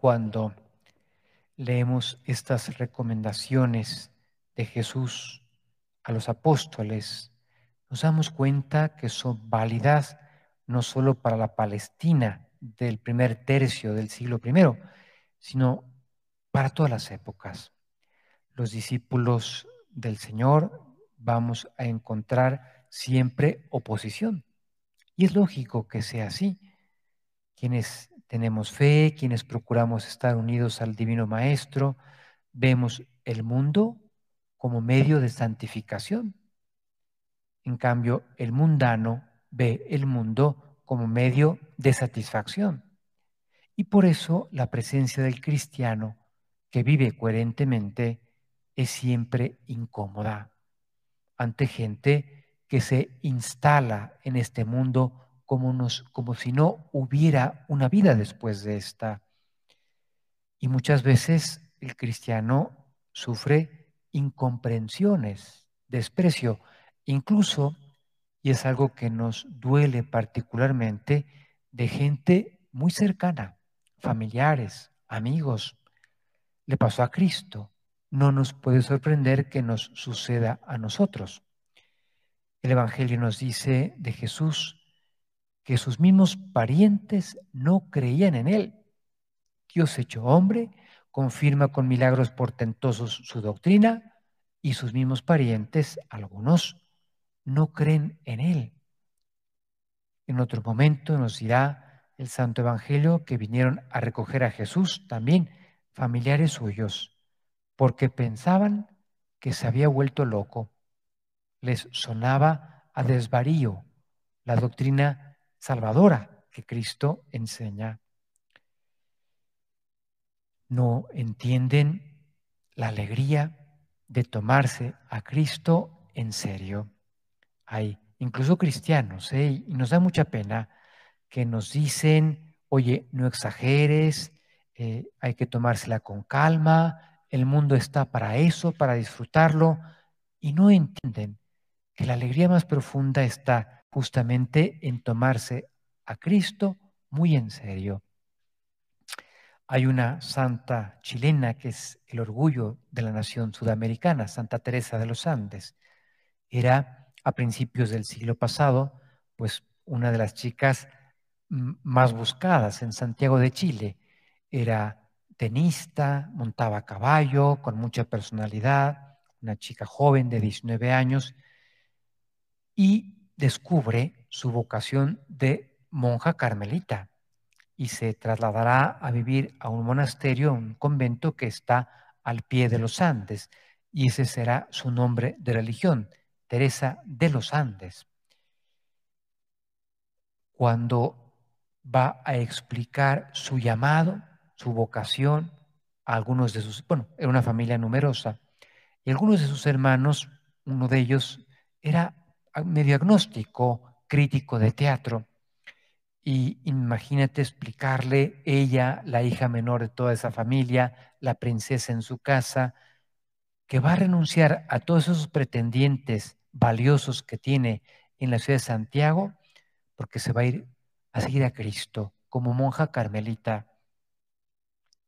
cuando leemos estas recomendaciones de Jesús a los apóstoles, nos damos cuenta que son válidas no solo para la Palestina del primer tercio del siglo I, sino para todas las épocas. Los discípulos del Señor vamos a encontrar siempre oposición. Y es lógico que sea así. Quienes tenemos fe, quienes procuramos estar unidos al Divino Maestro, vemos el mundo como medio de santificación. En cambio, el mundano ve el mundo como medio de satisfacción. Y por eso la presencia del cristiano que vive coherentemente es siempre incómoda ante gente que se instala en este mundo como, nos, como si no hubiera una vida después de esta. Y muchas veces el cristiano sufre incomprensiones, desprecio, incluso, y es algo que nos duele particularmente, de gente muy cercana, familiares, amigos. Le pasó a Cristo. No nos puede sorprender que nos suceda a nosotros. El Evangelio nos dice de Jesús que sus mismos parientes no creían en él. Dios hecho hombre confirma con milagros portentosos su doctrina y sus mismos parientes, algunos, no creen en él. En otro momento nos dirá el Santo Evangelio que vinieron a recoger a Jesús también familiares suyos, porque pensaban que se había vuelto loco. Les sonaba a desvarío la doctrina salvadora que Cristo enseña. No entienden la alegría de tomarse a Cristo en serio. Hay incluso cristianos, ¿eh? y nos da mucha pena que nos dicen, oye, no exageres, eh, hay que tomársela con calma, el mundo está para eso, para disfrutarlo, y no entienden que la alegría más profunda está justamente en tomarse a Cristo muy en serio. Hay una santa chilena que es el orgullo de la nación sudamericana, Santa Teresa de los Andes. Era a principios del siglo pasado, pues una de las chicas más buscadas en Santiago de Chile. Era tenista, montaba a caballo, con mucha personalidad, una chica joven de 19 años, y descubre su vocación de monja carmelita y se trasladará a vivir a un monasterio, un convento que está al pie de los Andes, y ese será su nombre de religión, Teresa de los Andes. Cuando va a explicar su llamado, su vocación, a algunos de sus, bueno, era una familia numerosa, y algunos de sus hermanos, uno de ellos era medio agnóstico, crítico de teatro. Y imagínate explicarle ella, la hija menor de toda esa familia, la princesa en su casa, que va a renunciar a todos esos pretendientes valiosos que tiene en la ciudad de Santiago, porque se va a ir a seguir a Cristo como monja carmelita.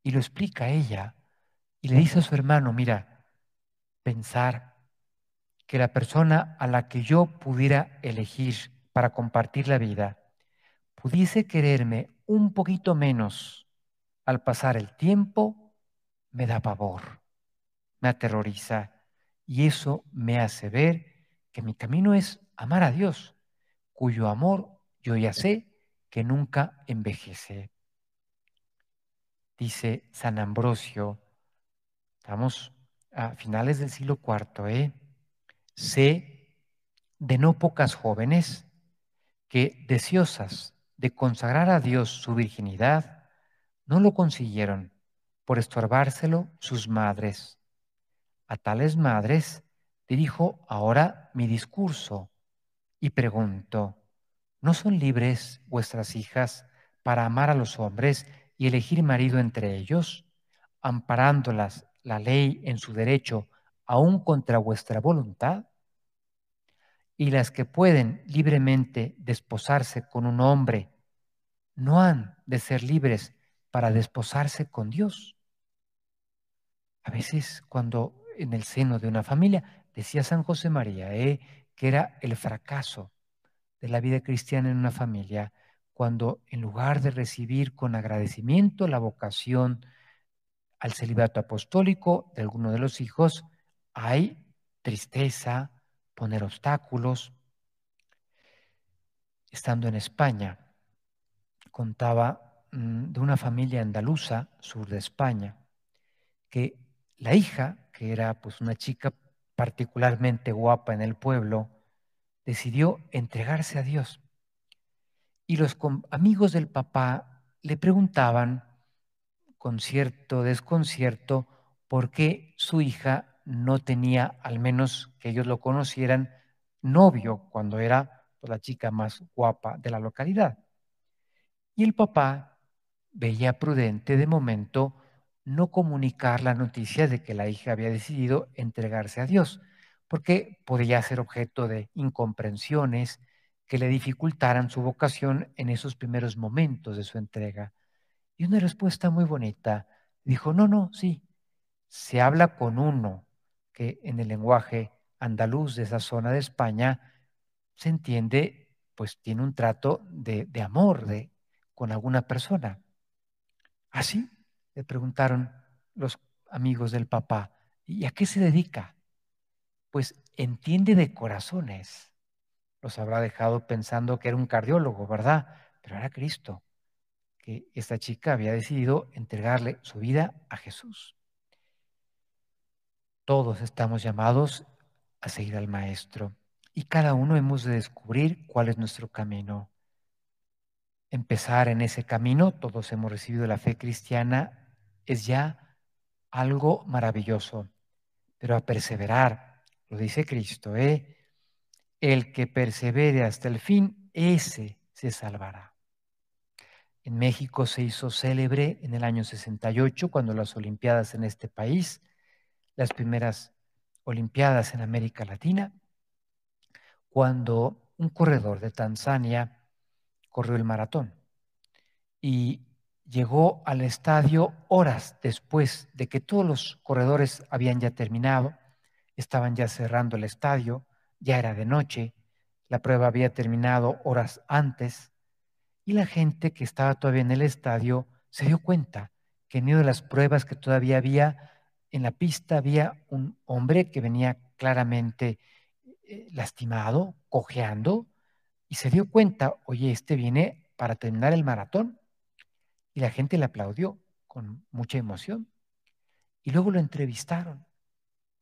Y lo explica ella y le dice a su hermano, mira, pensar que la persona a la que yo pudiera elegir para compartir la vida pudiese quererme un poquito menos al pasar el tiempo, me da pavor, me aterroriza y eso me hace ver que mi camino es amar a Dios, cuyo amor yo ya sé que nunca envejece. Dice San Ambrosio, estamos a finales del siglo IV, ¿eh? Sé de no pocas jóvenes que, deseosas de consagrar a Dios su virginidad, no lo consiguieron por estorbárselo sus madres. A tales madres dirijo ahora mi discurso y pregunto, ¿no son libres vuestras hijas para amar a los hombres y elegir marido entre ellos, amparándolas la ley en su derecho aún contra vuestra voluntad? Y las que pueden libremente desposarse con un hombre, ¿no han de ser libres para desposarse con Dios. A veces cuando en el seno de una familia, decía San José María, ¿eh? que era el fracaso de la vida cristiana en una familia, cuando en lugar de recibir con agradecimiento la vocación al celibato apostólico de alguno de los hijos, hay tristeza, poner obstáculos. Estando en España, contaba mm, de una familia andaluza, sur de España, que la hija, que era pues una chica particularmente guapa en el pueblo, decidió entregarse a Dios. Y los amigos del papá le preguntaban con cierto desconcierto por qué su hija no tenía, al menos que ellos lo conocieran, novio cuando era pues, la chica más guapa de la localidad. Y el papá veía prudente de momento no comunicar la noticia de que la hija había decidido entregarse a Dios, porque podía ser objeto de incomprensiones que le dificultaran su vocación en esos primeros momentos de su entrega. Y una respuesta muy bonita dijo, no, no, sí, se habla con uno que en el lenguaje andaluz de esa zona de España se entiende, pues tiene un trato de, amor de, con alguna persona. Así le preguntaron los amigos del papá, ¿y a qué se dedica? Pues entiende de corazones. Los habrá dejado pensando que era un cardiólogo, ¿verdad? Pero era Cristo, que esta chica había decidido entregarle su vida a Jesús. Todos estamos llamados a seguir al Maestro y cada uno hemos de descubrir cuál es nuestro camino. Empezar en ese camino, todos hemos recibido la fe cristiana es ya algo maravilloso. Pero a perseverar, lo dice Cristo, ¿eh? el que persevere hasta el fin, ese se salvará. En México se hizo célebre en el año 68, cuando las Olimpiadas en este país, las primeras Olimpiadas en América Latina, cuando un corredor de Tanzania corrió el maratón. Y llegó al estadio horas después de que todos los corredores habían ya terminado, estaban ya cerrando el estadio, ya era de noche, la prueba había terminado horas antes y la gente que estaba todavía en el estadio se dio cuenta que en de las pruebas que todavía había en la pista había un hombre que venía claramente eh, lastimado, cojeando, y se dio cuenta, oye, este viene para terminar el maratón. Y la gente le aplaudió con mucha emoción. Y luego lo entrevistaron.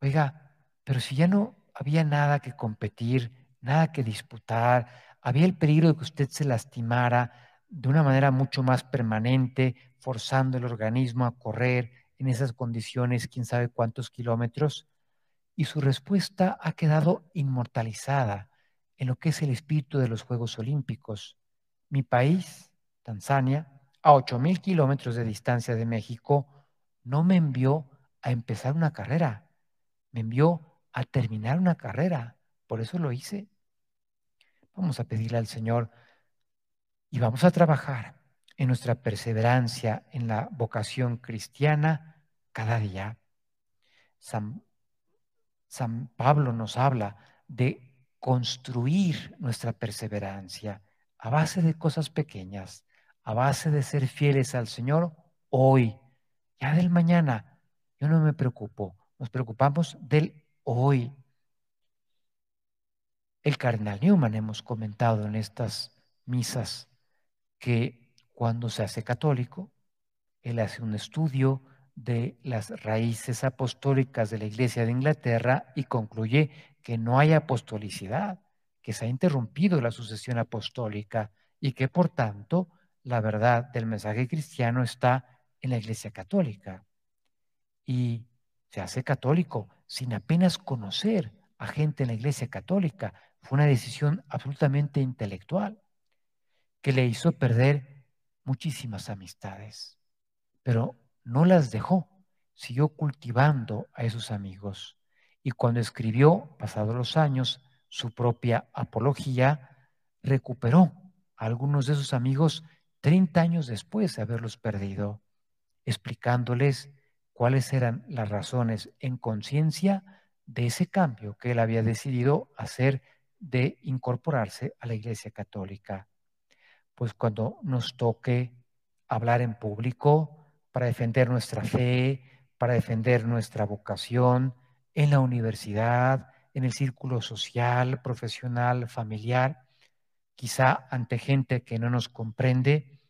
Oiga, pero si ya no había nada que competir, nada que disputar, había el peligro de que usted se lastimara de una manera mucho más permanente, forzando el organismo a correr en esas condiciones, quién sabe cuántos kilómetros. Y su respuesta ha quedado inmortalizada en lo que es el espíritu de los Juegos Olímpicos. Mi país, Tanzania, a 8.000 kilómetros de distancia de México, no me envió a empezar una carrera, me envió a terminar una carrera. Por eso lo hice. Vamos a pedirle al Señor y vamos a trabajar en nuestra perseverancia en la vocación cristiana cada día. San, San Pablo nos habla de construir nuestra perseverancia a base de cosas pequeñas, a base de ser fieles al Señor hoy. Ya del mañana, yo no me preocupo, nos preocupamos del hoy. El cardenal Newman hemos comentado en estas misas que cuando se hace católico, él hace un estudio de las raíces apostólicas de la Iglesia de Inglaterra y concluye que no hay apostolicidad, que se ha interrumpido la sucesión apostólica y que por tanto la verdad del mensaje cristiano está en la Iglesia Católica. Y se hace católico sin apenas conocer a gente en la Iglesia Católica. Fue una decisión absolutamente intelectual que le hizo perder muchísimas amistades, pero no las dejó, siguió cultivando a esos amigos. Y cuando escribió, pasados los años, su propia apología, recuperó a algunos de esos amigos 30 años después de haberlos perdido, explicándoles cuáles eran las razones en conciencia de ese cambio que él había decidido hacer de incorporarse a la Iglesia Católica. Pues cuando nos toque hablar en público para defender nuestra fe, para defender nuestra vocación en la universidad, en el círculo social, profesional, familiar, quizá ante gente que no nos comprende,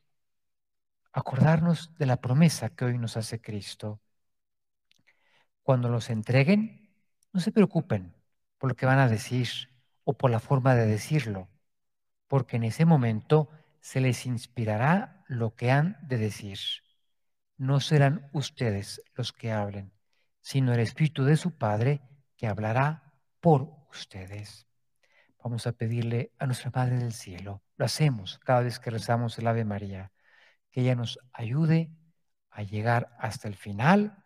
acordarnos de la promesa que hoy nos hace Cristo. Cuando los entreguen, no se preocupen por lo que van a decir o por la forma de decirlo, porque en ese momento se les inspirará lo que han de decir. No serán ustedes los que hablen, sino el Espíritu de su Padre que hablará por ustedes. Vamos a pedirle a nuestra Madre del Cielo, lo hacemos cada vez que rezamos el Ave María, que ella nos ayude a llegar hasta el final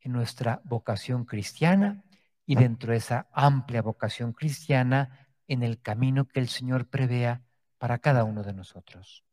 en nuestra vocación cristiana y dentro de esa amplia vocación cristiana en el camino que el Señor prevea para cada uno de nosotros.